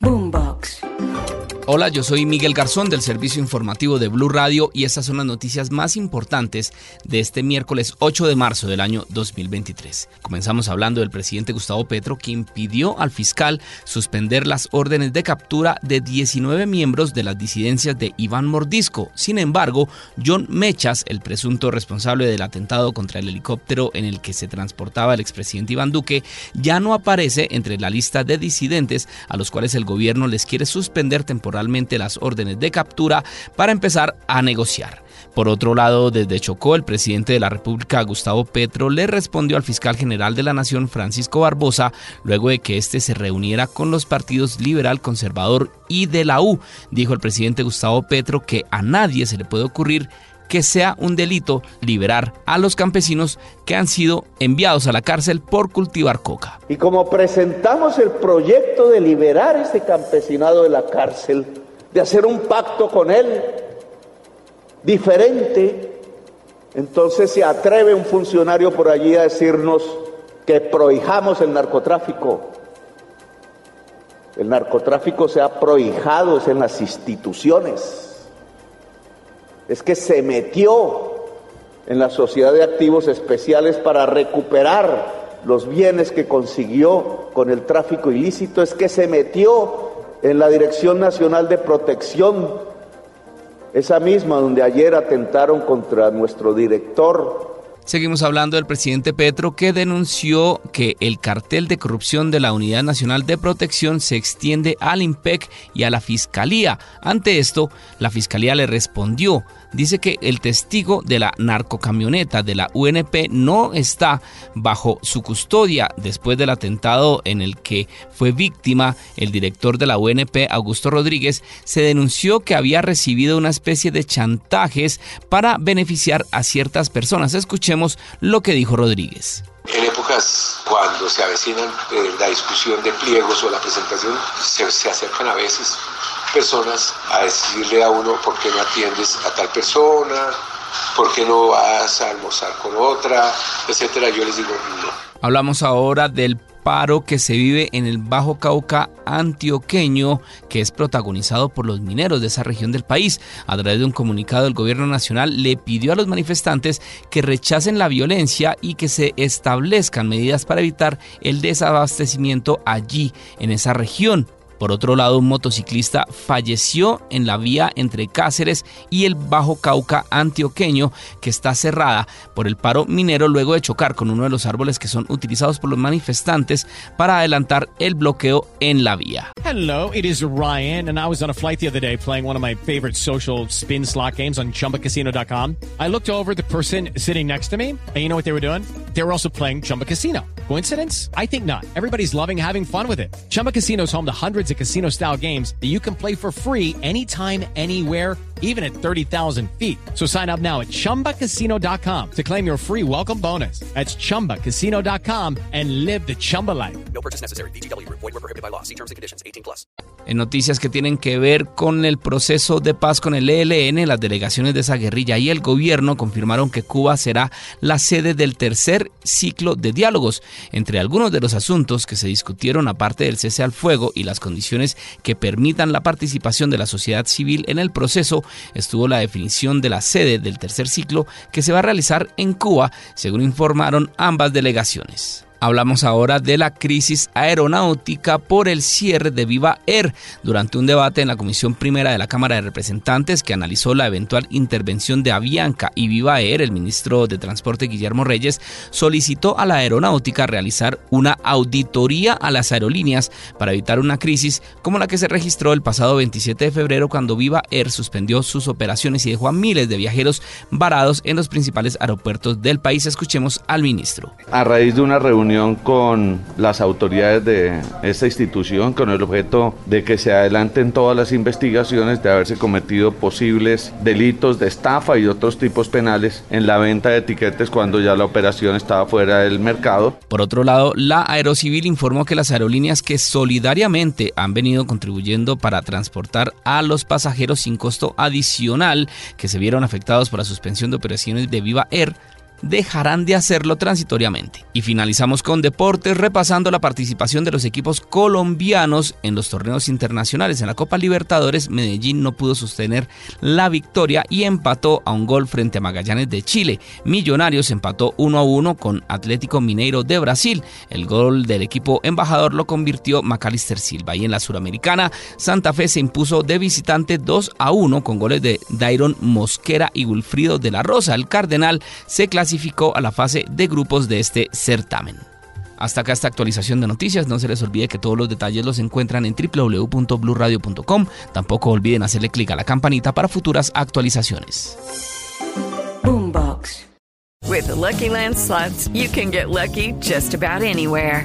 Boombox. Hola, yo soy Miguel Garzón del servicio informativo de Blue Radio y estas son las noticias más importantes de este miércoles 8 de marzo del año 2023. Comenzamos hablando del presidente Gustavo Petro, quien pidió al fiscal suspender las órdenes de captura de 19 miembros de las disidencias de Iván Mordisco. Sin embargo, John Mechas, el presunto responsable del atentado contra el helicóptero en el que se transportaba el expresidente Iván Duque, ya no aparece entre la lista de disidentes a los cuales el gobierno les quiere suspender temporalmente las órdenes de captura para empezar a negociar. Por otro lado, desde Chocó, el presidente de la República, Gustavo Petro, le respondió al fiscal general de la Nación, Francisco Barbosa, luego de que éste se reuniera con los partidos liberal, conservador y de la U. Dijo el presidente Gustavo Petro que a nadie se le puede ocurrir que sea un delito liberar a los campesinos que han sido enviados a la cárcel por cultivar coca. Y como presentamos el proyecto de liberar a este campesinado de la cárcel, de hacer un pacto con él diferente, entonces se atreve un funcionario por allí a decirnos que prohijamos el narcotráfico. El narcotráfico se ha prohijado, es en las instituciones es que se metió en la sociedad de activos especiales para recuperar los bienes que consiguió con el tráfico ilícito, es que se metió en la Dirección Nacional de Protección, esa misma donde ayer atentaron contra nuestro director Seguimos hablando del presidente Petro que denunció que el cartel de corrupción de la Unidad Nacional de Protección se extiende al IMPEC y a la Fiscalía. Ante esto, la Fiscalía le respondió. Dice que el testigo de la narcocamioneta de la UNP no está bajo su custodia después del atentado en el que fue víctima el director de la UNP, Augusto Rodríguez, se denunció que había recibido una especie de chantajes para beneficiar a ciertas personas. Escuchemos lo que dijo Rodríguez. En épocas cuando se avecinan eh, la discusión de pliegos o la presentación, se, se acercan a veces personas a decirle a uno por qué no atiendes a tal persona, por qué no vas a almorzar con otra, etcétera. Yo les digo no. Hablamos ahora del paro que se vive en el Bajo Cauca antioqueño, que es protagonizado por los mineros de esa región del país. A través de un comunicado, el gobierno nacional le pidió a los manifestantes que rechacen la violencia y que se establezcan medidas para evitar el desabastecimiento allí, en esa región. Por otro lado, un motociclista falleció en la vía entre Cáceres y el Bajo Cauca antioqueño, que está cerrada por el paro minero luego de chocar con uno de los árboles que son utilizados por los manifestantes para adelantar el bloqueo en la vía. Hello, it is Ryan, and I was on a flight the other day playing one of my favorite social spin slot games on chumbacasino.com. I looked over the person sitting next to me, and you know what they were doing? They were also playing Chumba Casino. Coincidence? I think not. Everybody's loving having fun with it. Chumba Casino is home to hundreds of casino style games that you can play for free anytime, anywhere, even at 30,000 feet. So sign up now at chumbacasino.com to claim your free welcome bonus. That's chumbacasino.com and live the Chumba life. No purchase necessary. DTW, void, were prohibited by law. See terms and conditions 18 plus. En noticias que tienen que ver con el proceso de paz con el ELN, las delegaciones de esa guerrilla y el gobierno confirmaron que Cuba será la sede del tercer ciclo de diálogos. Entre algunos de los asuntos que se discutieron, aparte del cese al fuego y las condiciones que permitan la participación de la sociedad civil en el proceso, estuvo la definición de la sede del tercer ciclo que se va a realizar en Cuba, según informaron ambas delegaciones. Hablamos ahora de la crisis aeronáutica por el cierre de Viva Air durante un debate en la Comisión Primera de la Cámara de Representantes que analizó la eventual intervención de Avianca y Viva Air. El ministro de Transporte Guillermo Reyes solicitó a la aeronáutica realizar una auditoría a las aerolíneas para evitar una crisis como la que se registró el pasado 27 de febrero cuando Viva Air suspendió sus operaciones y dejó a miles de viajeros varados en los principales aeropuertos del país. Escuchemos al ministro. A raíz de una reunión con las autoridades de esta institución con el objeto de que se adelanten todas las investigaciones de haberse cometido posibles delitos de estafa y otros tipos penales en la venta de etiquetes cuando ya la operación estaba fuera del mercado. Por otro lado, la Aerocivil informó que las aerolíneas que solidariamente han venido contribuyendo para transportar a los pasajeros sin costo adicional que se vieron afectados por la suspensión de operaciones de Viva Air dejarán de hacerlo transitoriamente. Y finalizamos con deportes repasando la participación de los equipos colombianos en los torneos internacionales. En la Copa Libertadores, Medellín no pudo sostener la victoria y empató a un gol frente a Magallanes de Chile. Millonarios empató 1 a 1 con Atlético Mineiro de Brasil. El gol del equipo embajador lo convirtió Macalister Silva. Y en la Suramericana, Santa Fe se impuso de visitante 2 a 1 con goles de Dairon Mosquera y Wilfrido de la Rosa. El Cardenal se clasificó a la fase de grupos de este certamen. Hasta acá esta actualización de noticias. No se les olvide que todos los detalles los encuentran en www.bluradio.com. Tampoco olviden hacerle clic a la campanita para futuras actualizaciones. With the Lucky Land you can get lucky just about anywhere.